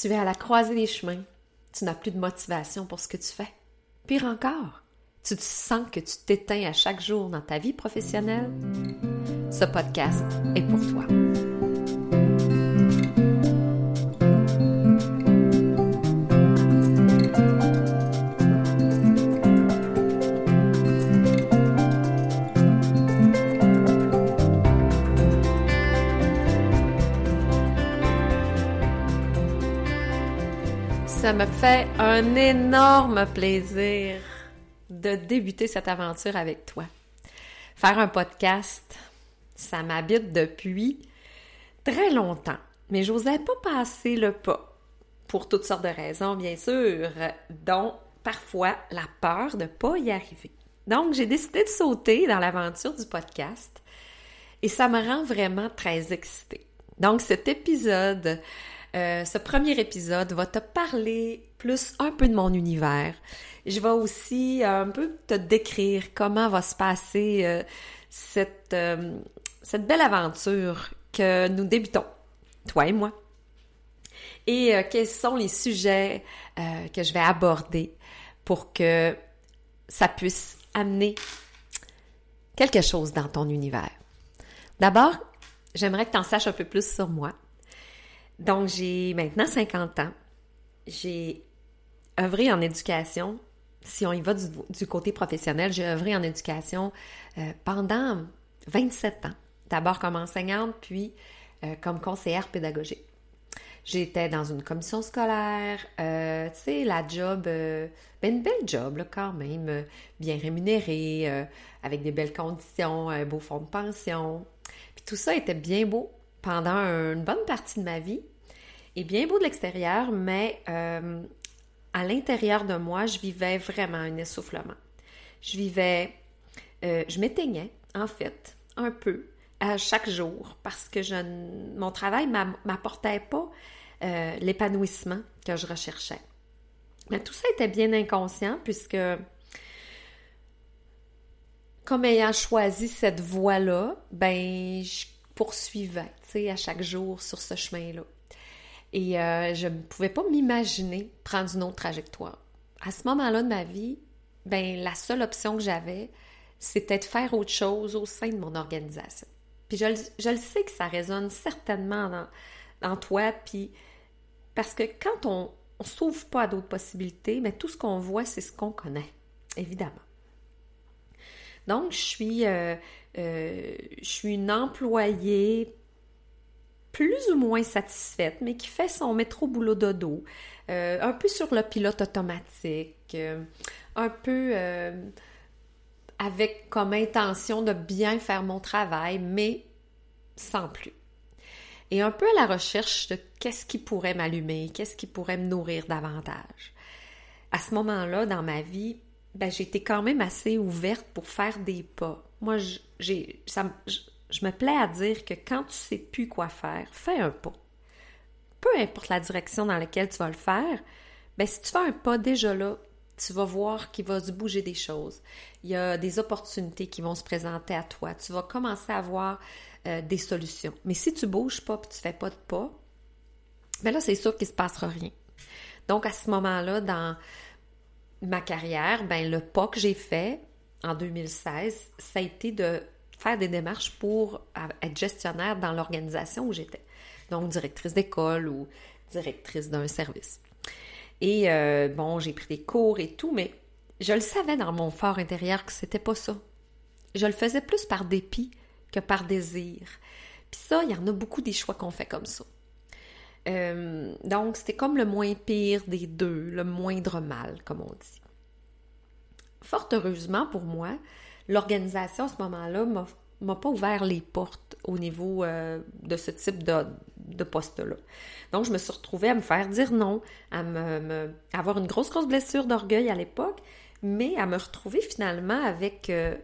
Tu es à la croisée des chemins. Tu n'as plus de motivation pour ce que tu fais. Pire encore, tu te sens que tu t'éteins à chaque jour dans ta vie professionnelle. Ce podcast est pour toi. Ça me fait un énorme plaisir de débuter cette aventure avec toi. Faire un podcast, ça m'habite depuis très longtemps, mais j'osais pas passer le pas pour toutes sortes de raisons, bien sûr, dont parfois la peur de pas y arriver. Donc, j'ai décidé de sauter dans l'aventure du podcast et ça me rend vraiment très excitée. Donc, cet épisode euh, ce premier épisode va te parler plus un peu de mon univers. Je vais aussi un peu te décrire comment va se passer euh, cette, euh, cette belle aventure que nous débutons, toi et moi. Et quels sont les sujets que je vais aborder pour que ça puisse amener quelque chose dans ton univers. D'abord, j'aimerais que tu en saches un peu plus sur moi. Donc, j'ai maintenant 50 ans. J'ai œuvré en éducation. Si on y va du, côté professionnel, j'ai œuvré en éducation euh, pendant 27 ans. D'abord comme enseignante, puis euh, comme conseillère pédagogique. J'étais dans une commission scolaire, euh, tu sais, la job, ben une belle job quand même, bien rémunérée, avec des belles conditions, un beau fonds de pension. Puis tout ça était bien beau pendant une bonne partie de ma vie est bien beau de l'extérieur, mais euh, à l'intérieur de moi, je vivais vraiment un essoufflement. Je vivais, euh, je m'éteignais, en fait, un peu, à chaque jour, parce que mon travail ne m'apportait pas euh, l'épanouissement que je recherchais. Mais tout ça était bien inconscient, puisque comme ayant choisi cette voie-là, ben, je poursuivais, tu sais, à chaque jour sur ce chemin-là. Et euh, je ne pouvais pas m'imaginer prendre une autre trajectoire. À ce moment-là de ma vie, ben la seule option que j'avais, c'était de faire autre chose au sein de mon organisation. Puis je, le sais que ça résonne certainement dans, toi, puis parce que quand on ne s'ouvre pas à d'autres possibilités, mais tout ce qu'on voit, c'est ce qu'on connaît, évidemment. Donc, je suis, euh, euh, je suis une employée plus ou moins satisfaite, mais qui fait son métro boulot dodo, euh, un peu sur le pilote automatique, euh, un peu euh, avec comme intention de bien faire mon travail, mais sans plus. Et un peu à la recherche de qu'est-ce qui pourrait m'allumer, qu'est-ce qui pourrait me nourrir davantage. À ce moment-là, dans ma vie, ben, j'étais quand même assez ouverte pour faire des pas. Moi, j'ai, ça, je me plais à dire que quand tu sais plus quoi faire, fais un pas. Peu importe la direction dans laquelle tu vas le faire, ben si tu fais un pas déjà là, tu vas voir qu'il va se bouger des choses. Il y a des opportunités qui vont se présenter à toi. Tu vas commencer à voir euh, des solutions. Mais si tu bouges pas et tu fais pas de pas, ben là, c'est sûr qu'il se passera rien. Donc, à ce moment-là, dans ma carrière, ben le pas que j'ai fait en 2016, ça a été de faire des démarches pour être gestionnaire dans l'organisation où j'étais. Donc, directrice d'école ou directrice d'un service. Et euh, bon, j'ai pris des cours et tout, mais je le savais dans mon fort intérieur que c'était pas ça. Je le faisais plus par dépit que par désir. Puis ça, il y en a beaucoup des choix qu'on fait comme ça. Euh, donc, c'était comme le moins pire des deux, le moindre mal, comme on dit. Fort heureusement pour moi, l'organisation à ce moment-là m'a pas ouvert les portes au niveau euh, de ce type de, poste-là. Donc, je me suis retrouvée à me faire dire non, à me, avoir une grosse, grosse blessure d'orgueil à l'époque, mais à me retrouver finalement avec euh,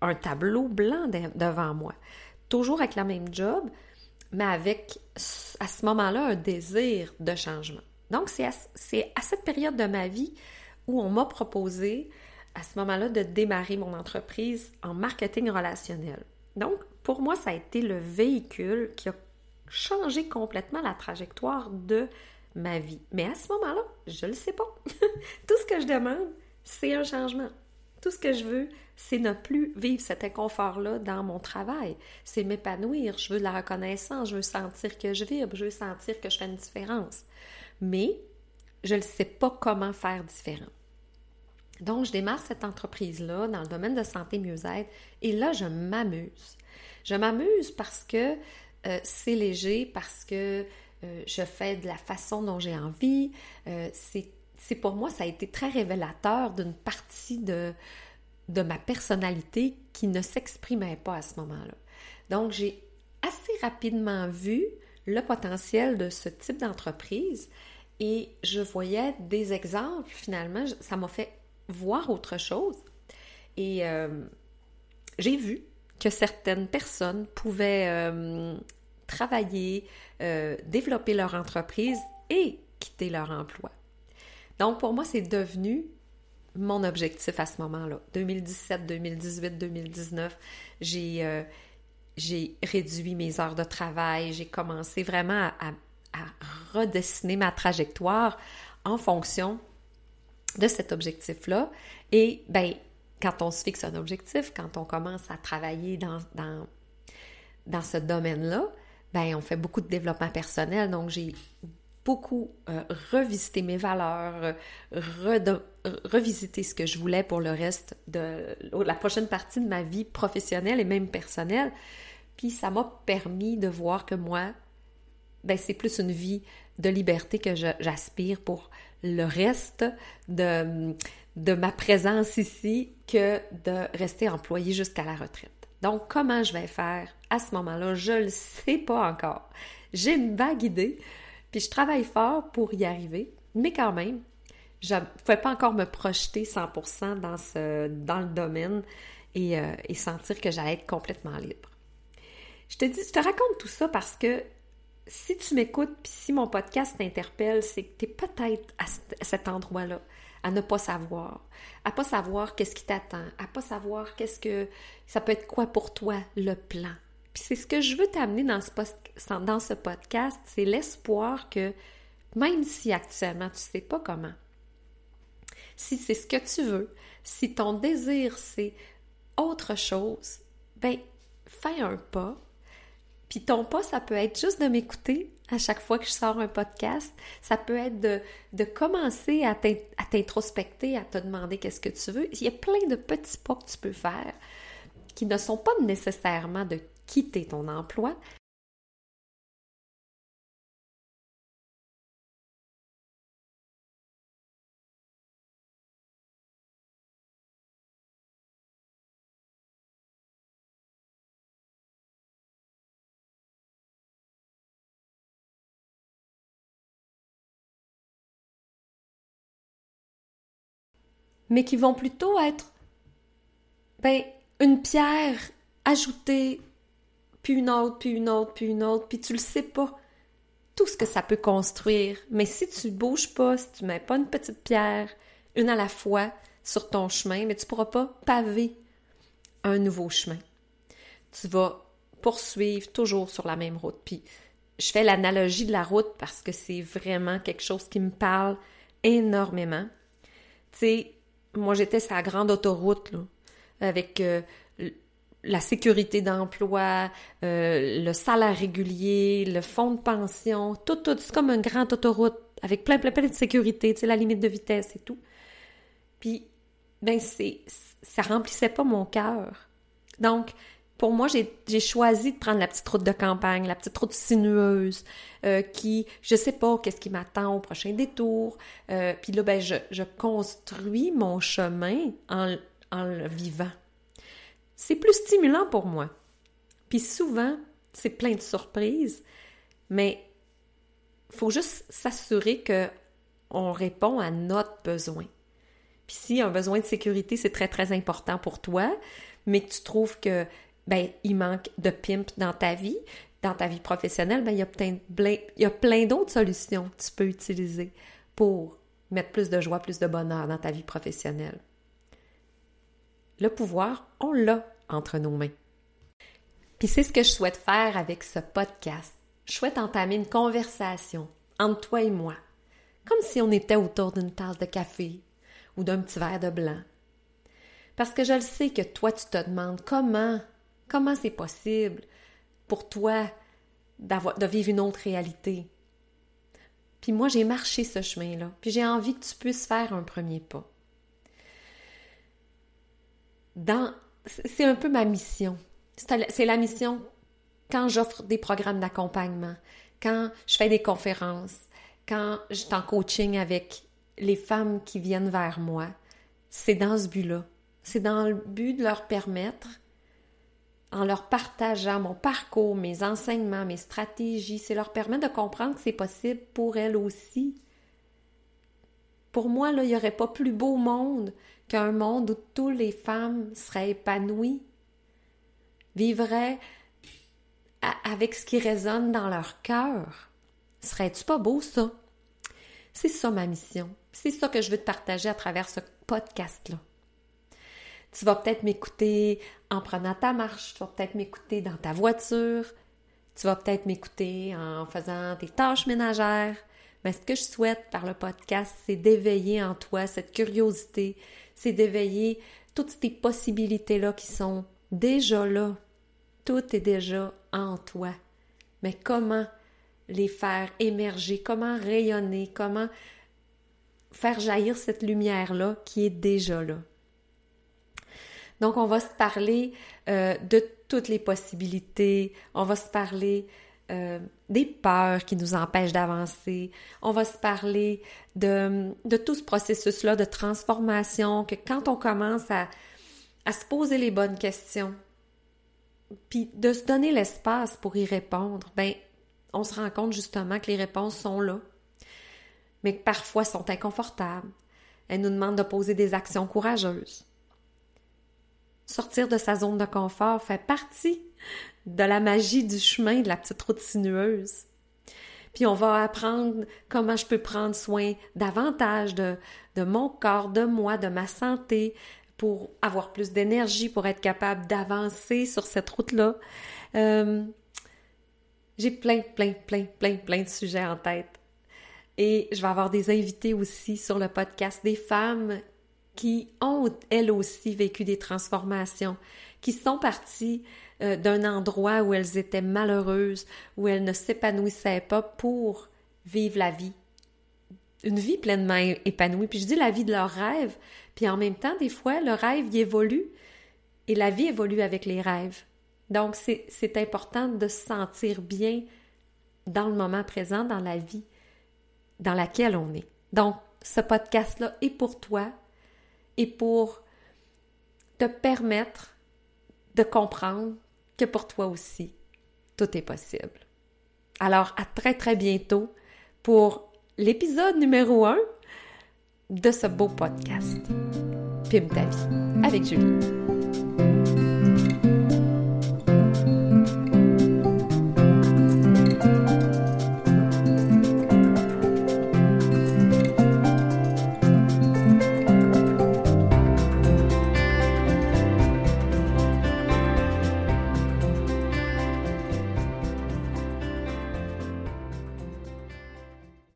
un tableau blanc devant moi. Toujours avec la même job, mais avec à ce moment-là un désir de changement. Donc, c'est à cette période de ma vie où on m'a proposé à ce moment-là de démarrer mon entreprise en marketing relationnel. Donc, pour moi, ça a été le véhicule qui a changé complètement la trajectoire de ma vie. Mais à ce moment-là, je le sais pas. Tout ce que je demande, c'est un changement. Tout ce que je veux, c'est ne plus vivre cet inconfort-là dans mon travail. C'est m'épanouir. Je veux de la reconnaissance. Je veux sentir que je vibre. Je veux sentir que je fais une différence. Mais je ne sais pas comment faire différent. Donc, je démarre cette entreprise-là dans le domaine de santé mieux-être et là, je m'amuse. Je m'amuse parce que euh, c'est léger, parce que euh, je fais de la façon dont j'ai envie. Euh, c'est pour moi, ça a été très révélateur d'une partie de, de ma personnalité qui ne s'exprimait pas à ce moment-là. Donc, j'ai assez rapidement vu le potentiel de ce type d'entreprise et je voyais des exemples, finalement, ça m'a fait voir autre chose. Et euh, j'ai vu que certaines personnes pouvaient euh, travailler, euh, développer leur entreprise et quitter leur emploi. Donc pour moi, c'est devenu mon objectif à ce moment-là. 2017, 2018, 2019, j'ai réduit mes heures de travail, j'ai commencé vraiment à, à, redessiner ma trajectoire en fonction de cet objectif-là. Et ben, quand on se fixe un objectif, quand on commence à travailler dans, ce domaine-là, ben, on fait beaucoup de développement personnel. Donc, j'ai beaucoup euh, revisité mes valeurs, revisité ce que je voulais pour le reste de la prochaine partie de ma vie professionnelle et même personnelle. Puis ça m'a permis de voir que moi, ben, c'est plus une vie de liberté que j'aspire pour le reste de, de ma présence ici que de rester employé jusqu'à la retraite. Donc, comment je vais faire à ce moment-là, je ne le sais pas encore. J'ai une vague idée, puis je travaille fort pour y arriver, mais quand même, je ne pouvais pas encore me projeter 100% dans, ce, dans le domaine et, euh, et sentir que j'allais être complètement libre. Je te dis, je te raconte tout ça parce que si tu m'écoutes, puis si mon podcast t'interpelle, c'est que tu es peut-être à cet endroit-là, à ne pas savoir, à pas savoir qu'est-ce qui t'attend, à pas savoir qu'est-ce que ça peut être quoi pour toi le plan. Puis c'est ce que je veux t'amener dans ce, podcast, c'est l'espoir que même si actuellement tu sais pas comment, si c'est ce que tu veux, si ton désir c'est autre chose, ben fais un pas, puis ton pas, ça peut être juste de m'écouter à chaque fois que je sors un podcast. Ça peut être de, de commencer à t'introspecter, à te demander qu'est-ce que tu veux. Il y a plein de petits pas que tu peux faire qui ne sont pas nécessairement de quitter ton emploi, mais qui vont plutôt être ben, une pierre ajoutée, puis une autre, puis une autre, puis une autre, puis tu le sais pas tout ce que ça peut construire. Mais si tu bouges pas, si tu mets pas une petite pierre, une à la fois, sur ton chemin, mais tu pourras pas paver un nouveau chemin. Tu vas poursuivre toujours sur la même route. Puis je fais l'analogie de la route parce que c'est vraiment quelque chose qui me parle énormément. Tu sais, moi, j'étais la grande autoroute, là, avec euh, la sécurité d'emploi, euh, le salaire régulier, le fonds de pension, tout, tout. C'est comme une grande autoroute avec plein, plein, plein de sécurité, tu sais, la limite de vitesse et tout. Puis, ben, c'est, ça remplissait pas mon cœur. Donc, pour moi, j'ai choisi de prendre la petite route de campagne, la petite route sinueuse, euh, qui, je sais pas qu'est-ce qui m'attend au prochain détour. Euh, puis là, ben, je, construis mon chemin en, en le vivant. C'est plus stimulant pour moi. Puis souvent, c'est plein de surprises, mais il faut juste s'assurer que on répond à notre besoin. Puis si un besoin de sécurité, c'est très, très important pour toi, mais que tu trouves que ben, il manque de pimp dans ta vie, dans ta vie professionnelle, ben, il y a plein, il y a plein d'autres solutions que tu peux utiliser pour mettre plus de joie, plus de bonheur dans ta vie professionnelle. Le pouvoir, on l'a entre nos mains. Puis c'est ce que je souhaite faire avec ce podcast. Je souhaite entamer une conversation entre toi et moi, comme si on était autour d'une tasse de café ou d'un petit verre de blanc. Parce que je le sais que toi, tu te demandes comment, comment c'est possible pour toi de vivre une autre réalité? Puis moi, j'ai marché ce chemin-là, puis j'ai envie que tu puisses faire un premier pas. Dans, c'est un peu ma mission. C'est la mission quand j'offre des programmes d'accompagnement, quand je fais des conférences, quand je suis en coaching avec les femmes qui viennent vers moi. C'est dans ce but-là. C'est dans le but de leur permettre, en leur partageant mon parcours, mes enseignements, mes stratégies, c'est leur permettre de comprendre que c'est possible pour elles aussi. Pour moi, là, il n'y aurait pas plus beau monde qu'un monde où toutes les femmes seraient épanouies, vivraient avec ce qui résonne dans leur cœur. Serais-tu pas beau, ça? C'est ça ma mission. C'est ça que je veux te partager à travers ce podcast-là. Tu vas peut-être m'écouter en prenant ta marche, tu vas peut-être m'écouter dans ta voiture, tu vas peut-être m'écouter en faisant tes tâches ménagères. Mais ce que je souhaite par le podcast, c'est d'éveiller en toi cette curiosité, c'est d'éveiller toutes ces possibilités-là qui sont déjà là. Tout est déjà en toi. Mais comment les faire émerger, comment rayonner, comment faire jaillir cette lumière-là qui est déjà là? Donc, on va se parler euh, de toutes les possibilités, on va se parler euh, des peurs qui nous empêchent d'avancer, on va se parler de, de tout ce processus-là de transformation, que quand on commence à, se poser les bonnes questions, puis de se donner l'espace pour y répondre, ben on se rend compte justement que les réponses sont là, mais que parfois sont inconfortables. Elles nous demandent de poser des actions courageuses. Sortir de sa zone de confort fait partie de la magie du chemin de la petite route sinueuse. Puis on va apprendre comment je peux prendre soin davantage de, de mon corps, de moi, de ma santé, pour avoir plus d'énergie, pour être capable d'avancer sur cette route-là. Euh, j'ai plein, plein, plein, plein, plein de sujets en tête. Et je vais avoir des invités aussi sur le podcast, des femmes qui ont elles aussi vécu des transformations, qui sont parties euh, d'un endroit où elles étaient malheureuses, où elles ne s'épanouissaient pas pour vivre la vie. Une vie pleinement épanouie. Puis je dis la vie de leur rêve. Puis en même temps, des fois, le rêve y évolue et la vie évolue avec les rêves. Donc, c'est important de se sentir bien dans le moment présent, dans la vie dans laquelle on est. Donc, ce podcast-là est pour toi et pour te permettre de comprendre que pour toi aussi, tout est possible. Alors, à très très bientôt pour l'épisode numéro 1 de ce beau podcast. Pim ta vie avec Julie.